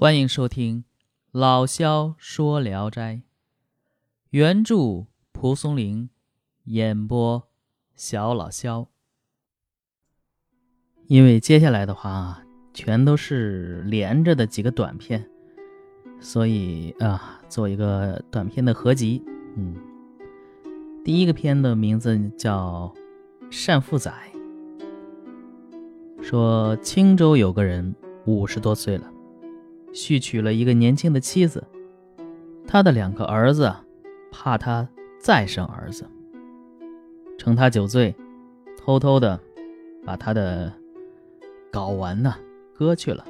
欢迎收听《老萧说聊斋》，原著蒲松龄，演播小老萧。因为接下来的话全都是连着的几个短片，所以啊，做一个短片的合集。嗯，第一个片的名字叫《单父仔》，说青州有个人五十多岁了。续娶了一个年轻的妻子，他的两个儿子怕他再生儿子，趁他酒醉，偷偷的把他的睾丸呢割去了，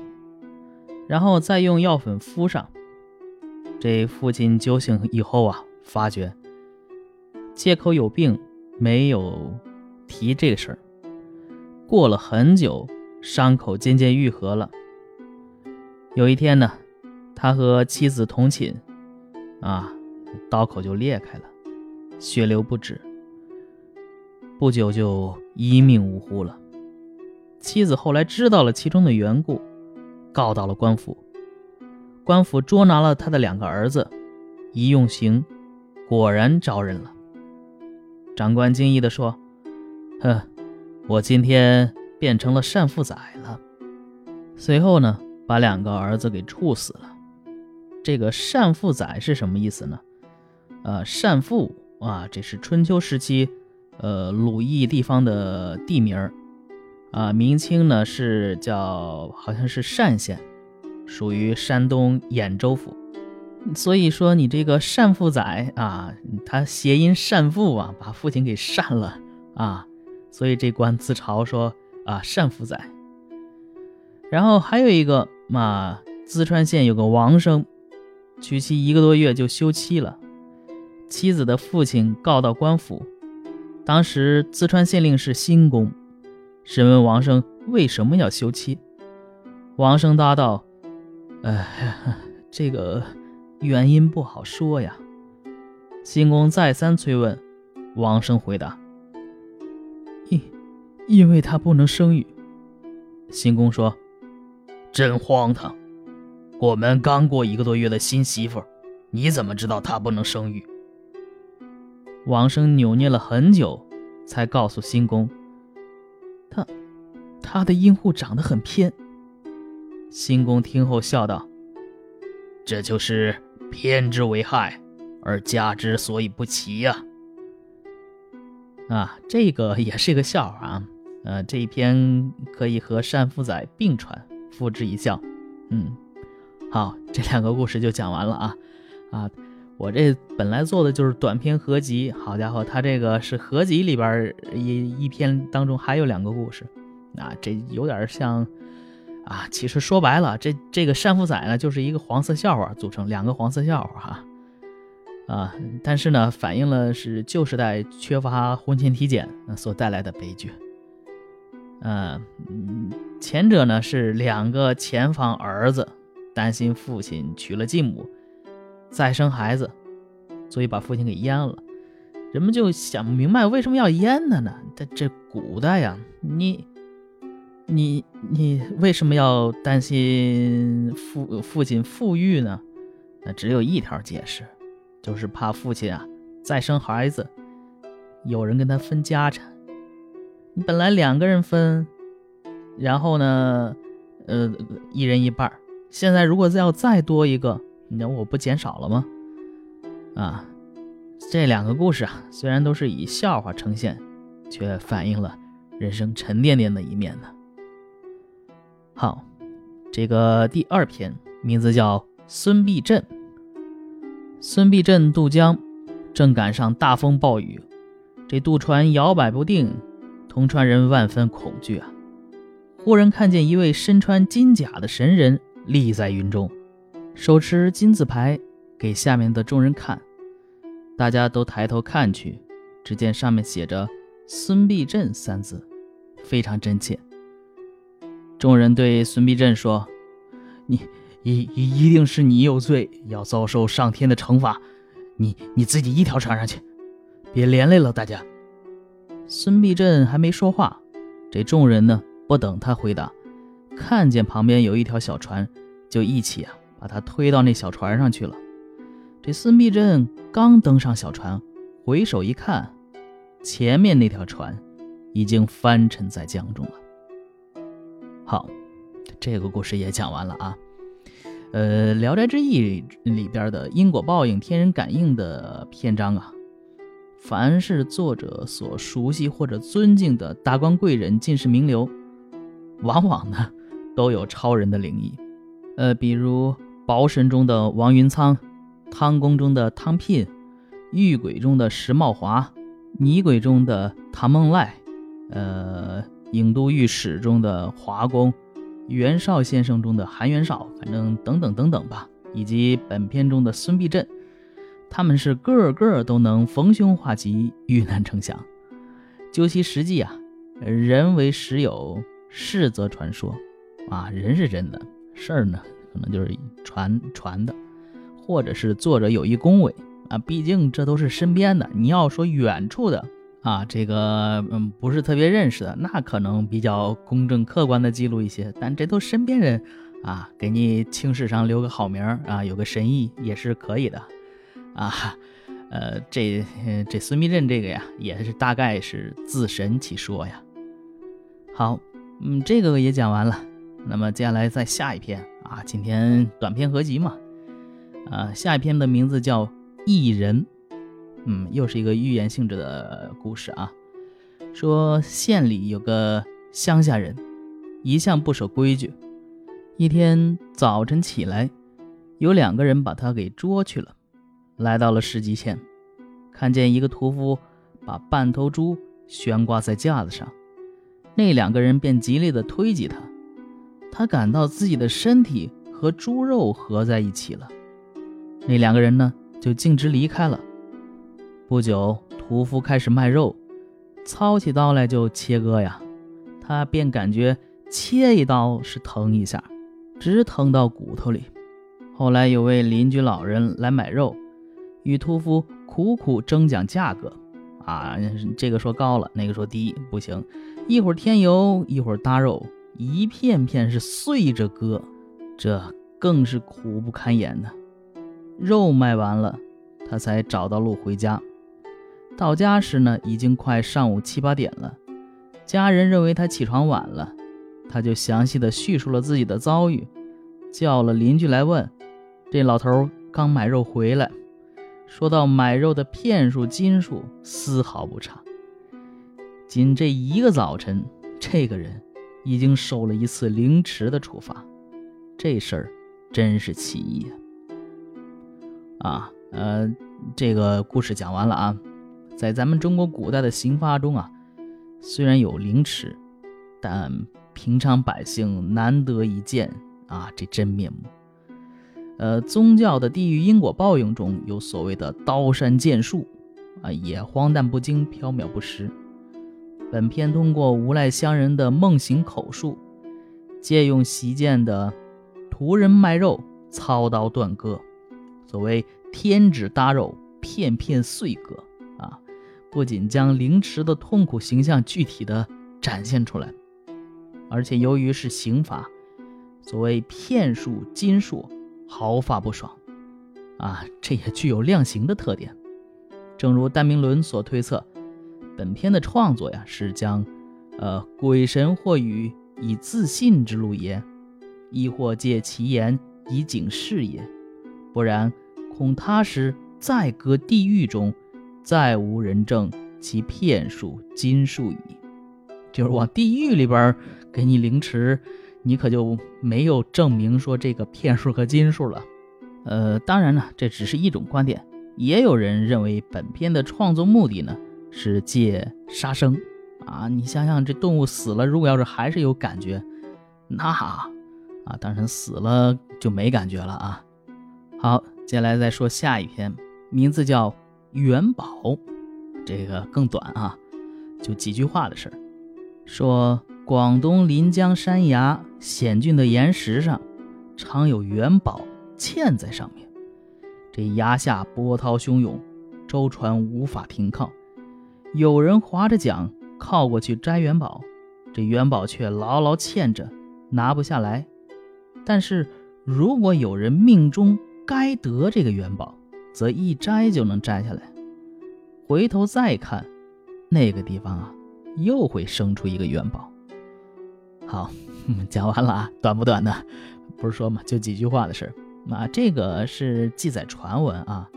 然后再用药粉敷上。这父亲酒醒以后啊，发觉借口有病，没有提这个事儿。过了很久，伤口渐渐愈合了。有一天呢，他和妻子同寝，啊，刀口就裂开了，血流不止。不久就一命呜呼了。妻子后来知道了其中的缘故，告到了官府。官府捉拿了他的两个儿子，一用刑，果然招认了。长官惊异地说：“哼，我今天变成了单父仔了。”随后呢？把两个儿子给处死了。这个单父仔是什么意思呢？呃，单父啊，这是春秋时期，呃，鲁邑地方的地名儿啊。明清呢是叫好像是单县，属于山东兖州府。所以说你这个单父仔啊，他谐音善父啊，把父亲给善了啊。所以这官自嘲说啊，单父仔。然后还有一个。嘛，淄川县有个王生，娶妻一个多月就休妻了。妻子的父亲告到官府，当时淄川县令是新公，审问王生为什么要休妻。王生答道：“哎，这个原因不好说呀。”新公再三催问，王生回答：“因因为他不能生育。”新公说。真荒唐！我们刚过一个多月的新媳妇，你怎么知道她不能生育？王生扭捏了很久，才告诉新公：“他，他的阴户长得很偏。”新公听后笑道：“这就是偏之为害，而家之所以不齐呀。”啊，这个也是个笑话啊！呃，这一篇可以和单父仔并传。付之一笑，嗯，好，这两个故事就讲完了啊啊！我这本来做的就是短篇合集，好家伙，他这个是合集里边一一篇当中还有两个故事，啊，这有点像啊，其实说白了，这这个单父仔呢就是一个黄色笑话组成，两个黄色笑话哈啊，但是呢，反映了是旧时代缺乏婚前体检所带来的悲剧。嗯，前者呢是两个前方儿子担心父亲娶了继母再生孩子，所以把父亲给阉了。人们就想不明白为什么要阉他呢？这这古代呀，你你你为什么要担心父父亲富裕呢？那只有一条解释，就是怕父亲啊再生孩子，有人跟他分家产。你本来两个人分，然后呢，呃，一人一半现在如果再要再多一个，那我不减少了吗？啊，这两个故事啊，虽然都是以笑话呈现，却反映了人生沉甸甸的一面呢。好，这个第二篇名字叫孙膑镇。孙膑镇渡江，正赶上大风暴雨，这渡船摇摆不定。铜川人万分恐惧啊！忽然看见一位身穿金甲的神人立在云中，手持金字牌给下面的众人看。大家都抬头看去，只见上面写着“孙膑镇”三字，非常真切。众人对孙膑镇说：“你一一一定是你有罪，要遭受上天的惩罚。你你自己一条船上去，别连累了大家。”孙膑镇还没说话，这众人呢不等他回答，看见旁边有一条小船，就一起啊把他推到那小船上去了。这孙必镇刚登上小船，回首一看，前面那条船已经翻沉在江中了。好，这个故事也讲完了啊。呃，《聊斋志异》里边的因果报应、天人感应的篇章啊，凡是作者所熟悉或者尊敬的达官贵人、进士名流，往往呢都有超人的灵异。呃，比如《宝神》中的王云苍，《汤宫》中的汤聘，《玉鬼》中的石茂华，《泥鬼》中的唐梦赖，呃，《郢都御史》中的华公。袁绍先生中的韩元绍，反正等等等等吧，以及本片中的孙必镇，他们是个个都能逢凶化吉，遇难成祥。究其实际啊，人为实有，事则传说。啊，人是真的，事儿呢，可能就是传传的，或者是作者有意恭维啊。毕竟这都是身边的，你要说远处的。啊，这个嗯不是特别认识的，那可能比较公正客观的记录一些。但这都身边人啊，给你青史上留个好名啊，有个神意也是可以的啊。呃，这这孙膑镇这个呀，也是大概是自神其说呀。好，嗯，这个也讲完了。那么接下来再下一篇啊，今天短篇合集嘛，啊，下一篇的名字叫《异人》。嗯，又是一个寓言性质的故事啊。说县里有个乡下人，一向不守规矩。一天早晨起来，有两个人把他给捉去了。来到了市集前，看见一个屠夫把半头猪悬挂在架子上，那两个人便极力的推挤他。他感到自己的身体和猪肉合在一起了。那两个人呢，就径直离开了。不久，屠夫开始卖肉，操起刀来就切割呀。他便感觉切一刀是疼一下，直疼到骨头里。后来有位邻居老人来买肉，与屠夫苦苦争讲价格。啊，这个说高了，那个说低，不行。一会儿添油，一会儿搭肉，一片片是碎着割，这更是苦不堪言呢。肉卖完了，他才找到路回家。到家时呢，已经快上午七八点了。家人认为他起床晚了，他就详细的叙述了自己的遭遇，叫了邻居来问。这老头刚买肉回来，说到买肉的骗术斤数丝毫不差。仅这一个早晨，这个人已经受了一次凌迟的处罚。这事儿真是奇异啊！啊，呃，这个故事讲完了啊。在咱们中国古代的刑罚中啊，虽然有凌迟，但平常百姓难得一见啊这真面目。呃，宗教的地狱因果报应中有所谓的刀山剑术啊，也荒诞不经、缥缈不实。本片通过无赖乡人的梦醒口述，借用习剑的屠人卖肉、操刀断割，所谓天指搭肉，片片碎割。啊不仅将凌迟的痛苦形象具体的展现出来，而且由于是刑罚，所谓骗术金术，毫发不爽，啊，这也具有量刑的特点。正如戴明伦所推测，本片的创作呀，是将，呃，鬼神或语以自信之路也，亦或借其言以警示也，不然，恐他时再搁地狱中。再无人证其骗术金术矣，就是往地狱里边给你凌迟，你可就没有证明说这个骗术和金术了。呃，当然呢，这只是一种观点，也有人认为本片的创作目的呢是借杀生啊。你想想，这动物死了，如果要是还是有感觉，那啊，当然死了就没感觉了啊。好，接下来再说下一篇，名字叫。元宝，这个更短啊，就几句话的事儿。说广东临江山崖险峻的岩石上，常有元宝嵌在上面。这崖下波涛汹涌，舟船无法停靠。有人划着桨靠过去摘元宝，这元宝却牢牢嵌着，拿不下来。但是如果有人命中该得这个元宝，则一摘就能摘下来。回头再看，那个地方啊，又会生出一个元宝。好，讲完了啊，短不短的？不是说嘛，就几句话的事儿。啊，这个是记载传闻啊。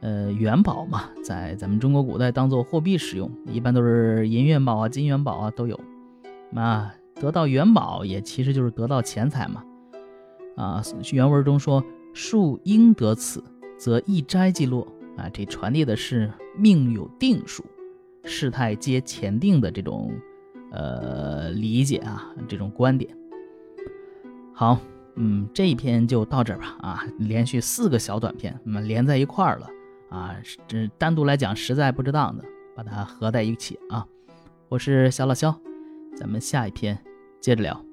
呃，元宝嘛，在咱们中国古代当做货币使用，一般都是银元宝啊、金元宝啊都有。啊，得到元宝也其实就是得到钱财嘛。啊，原文中说“树应得此，则一摘即落”。啊，这传递的是命有定数，事态皆前定的这种呃理解啊，这种观点。好，嗯，这一篇就到这儿吧。啊，连续四个小短片，那么连在一块儿了。啊，这单独来讲实在不值当的，把它合在一起啊。我是小老肖，咱们下一篇接着聊。